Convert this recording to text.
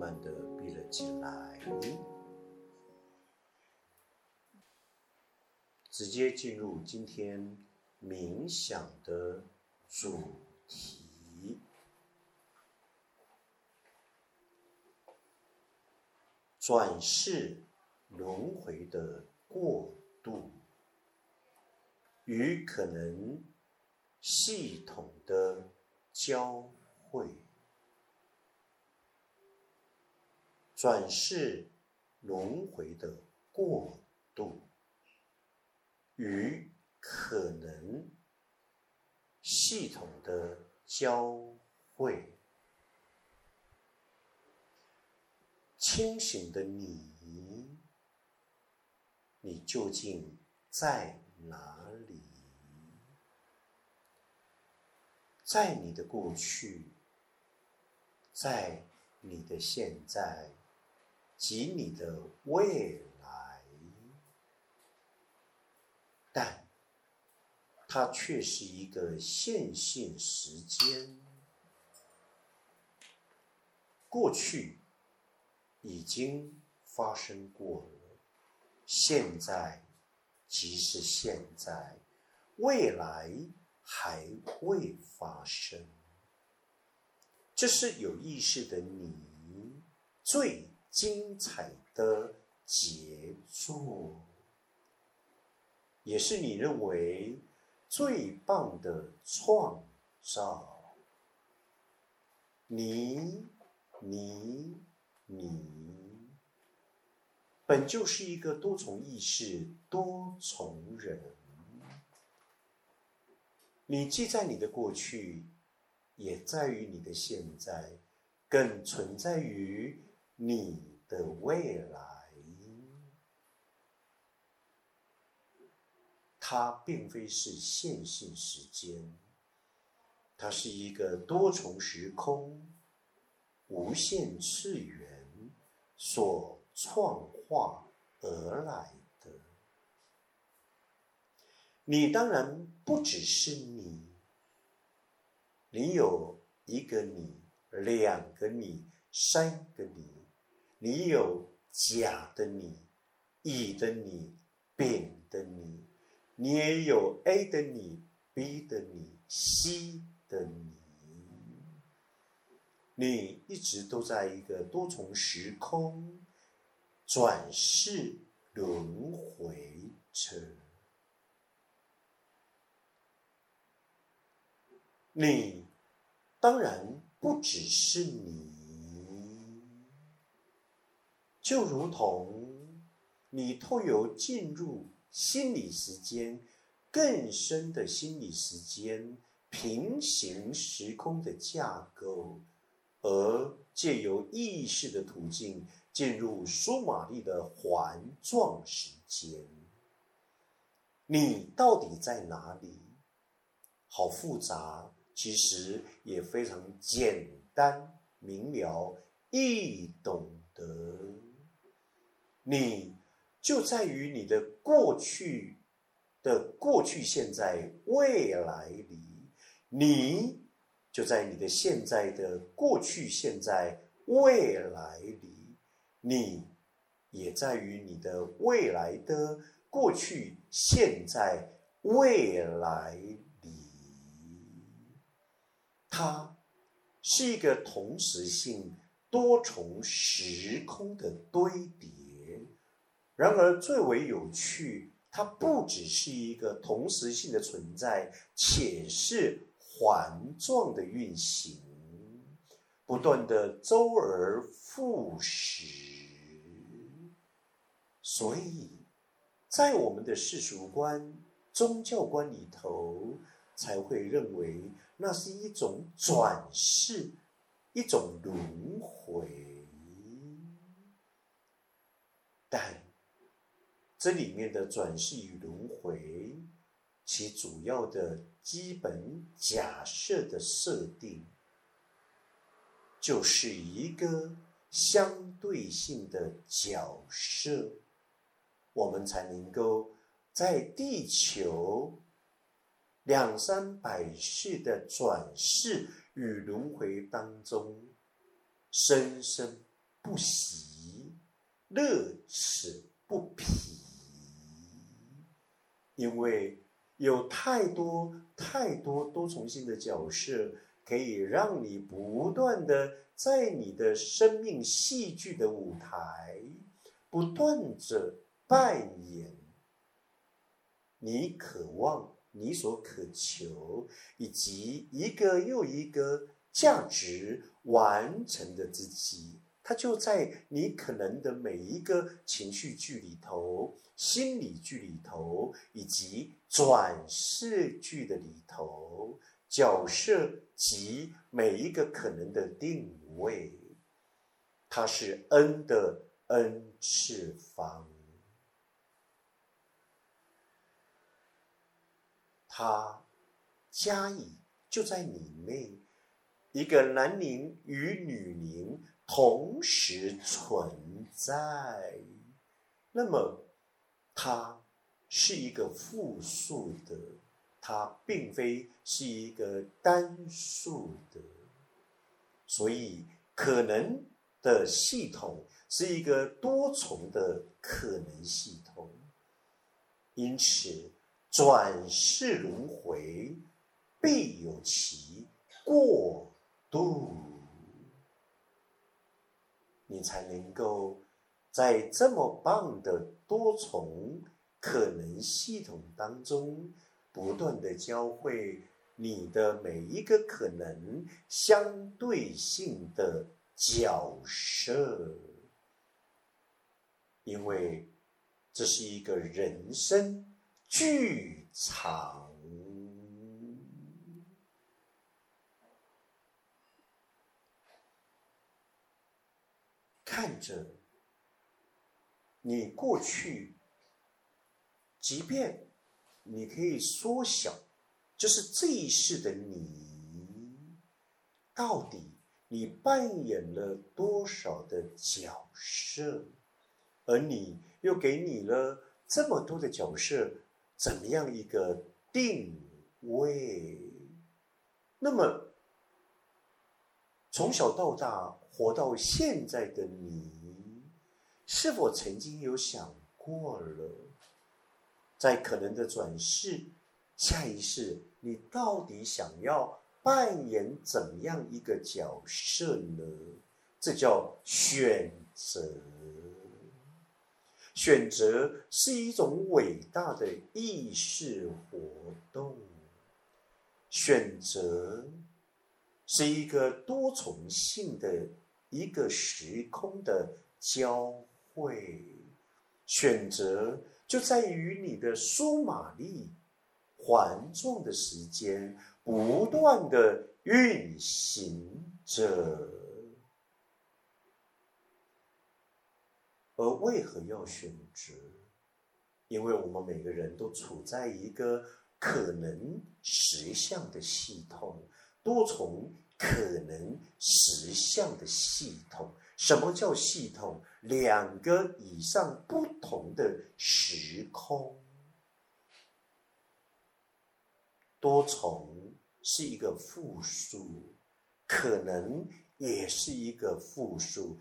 慢的闭了起来，直接进入今天冥想的主题：转世轮回的过渡与可能系统的交汇。转世轮回的过渡与可能系统的交汇，清醒的你，你究竟在哪里？在你的过去，在你的现在。及你的未来，但它却是一个线性时间。过去已经发生过了，现在即是现在，未来还未发生。这是有意识的你最。精彩的杰作，也是你认为最棒的创造。你，你，你，本就是一个多重意识、多重人。你既在你的过去，也在于你的现在，更存在于。你的未来，它并非是线性时间，它是一个多重时空、无限次元所创化而来的。你当然不只是你，你有一个你，两个你，三个你。你有甲的你、乙的你、丙的你，你也有 A 的你、B 的你、C 的你，你一直都在一个多重时空转世轮回着，你当然不只是你。就如同你透由进入心理时间更深的心理时间平行时空的架构，而借由意识的途径进入苏玛丽的环状时间，你到底在哪里？好复杂，其实也非常简单明了易懂得。你就在于你的过去的过去、现在、未来里，你就在你的现在的过去、现在、未来里，你也在于你的未来的过去、现在、未来里。它是一个同时性、多重时空的堆叠。然而，最为有趣，它不只是一个同时性的存在，且是环状的运行，不断的周而复始。所以，在我们的世俗观、宗教观里头，才会认为那是一种转世，一种轮回，但。这里面的转世与轮回，其主要的基本假设的设定，就是一个相对性的角色，我们才能够在地球两三百世的转世与轮回当中，生生不息，乐此不疲。因为有太多太多多重性的角色，可以让你不断的在你的生命戏剧的舞台，不断着扮演你渴望、你所渴求，以及一个又一个价值完成的自己。它就在你可能的每一个情绪剧里头、心理剧里头，以及转世剧的里头，角色及每一个可能的定位，它是 n 的 n 次方，它加以就在你内，一个男灵与女。同时存在，那么它是一个复数的，它并非是一个单数的，所以可能的系统是一个多重的可能系统，因此转世轮回必有其过渡。你才能够在这么棒的多重可能系统当中，不断的教会你的每一个可能相对性的角色，因为这是一个人生剧场。看着你过去，即便你可以缩小，就是这一世的你，到底你扮演了多少的角色，而你又给你了这么多的角色，怎么样一个定位？那么从小到大。活到现在的你，是否曾经有想过了，在可能的转世、下一世，你到底想要扮演怎样一个角色呢？这叫选择。选择是一种伟大的意识活动，选择是一个多重性的。一个时空的交汇，选择就在于你的苏玛丽环状的时间不断的运行着，而为何要选择？因为我们每个人都处在一个可能实相的系统，多重。可能实相的系统，什么叫系统？两个以上不同的时空，多重是一个复数，可能也是一个复数，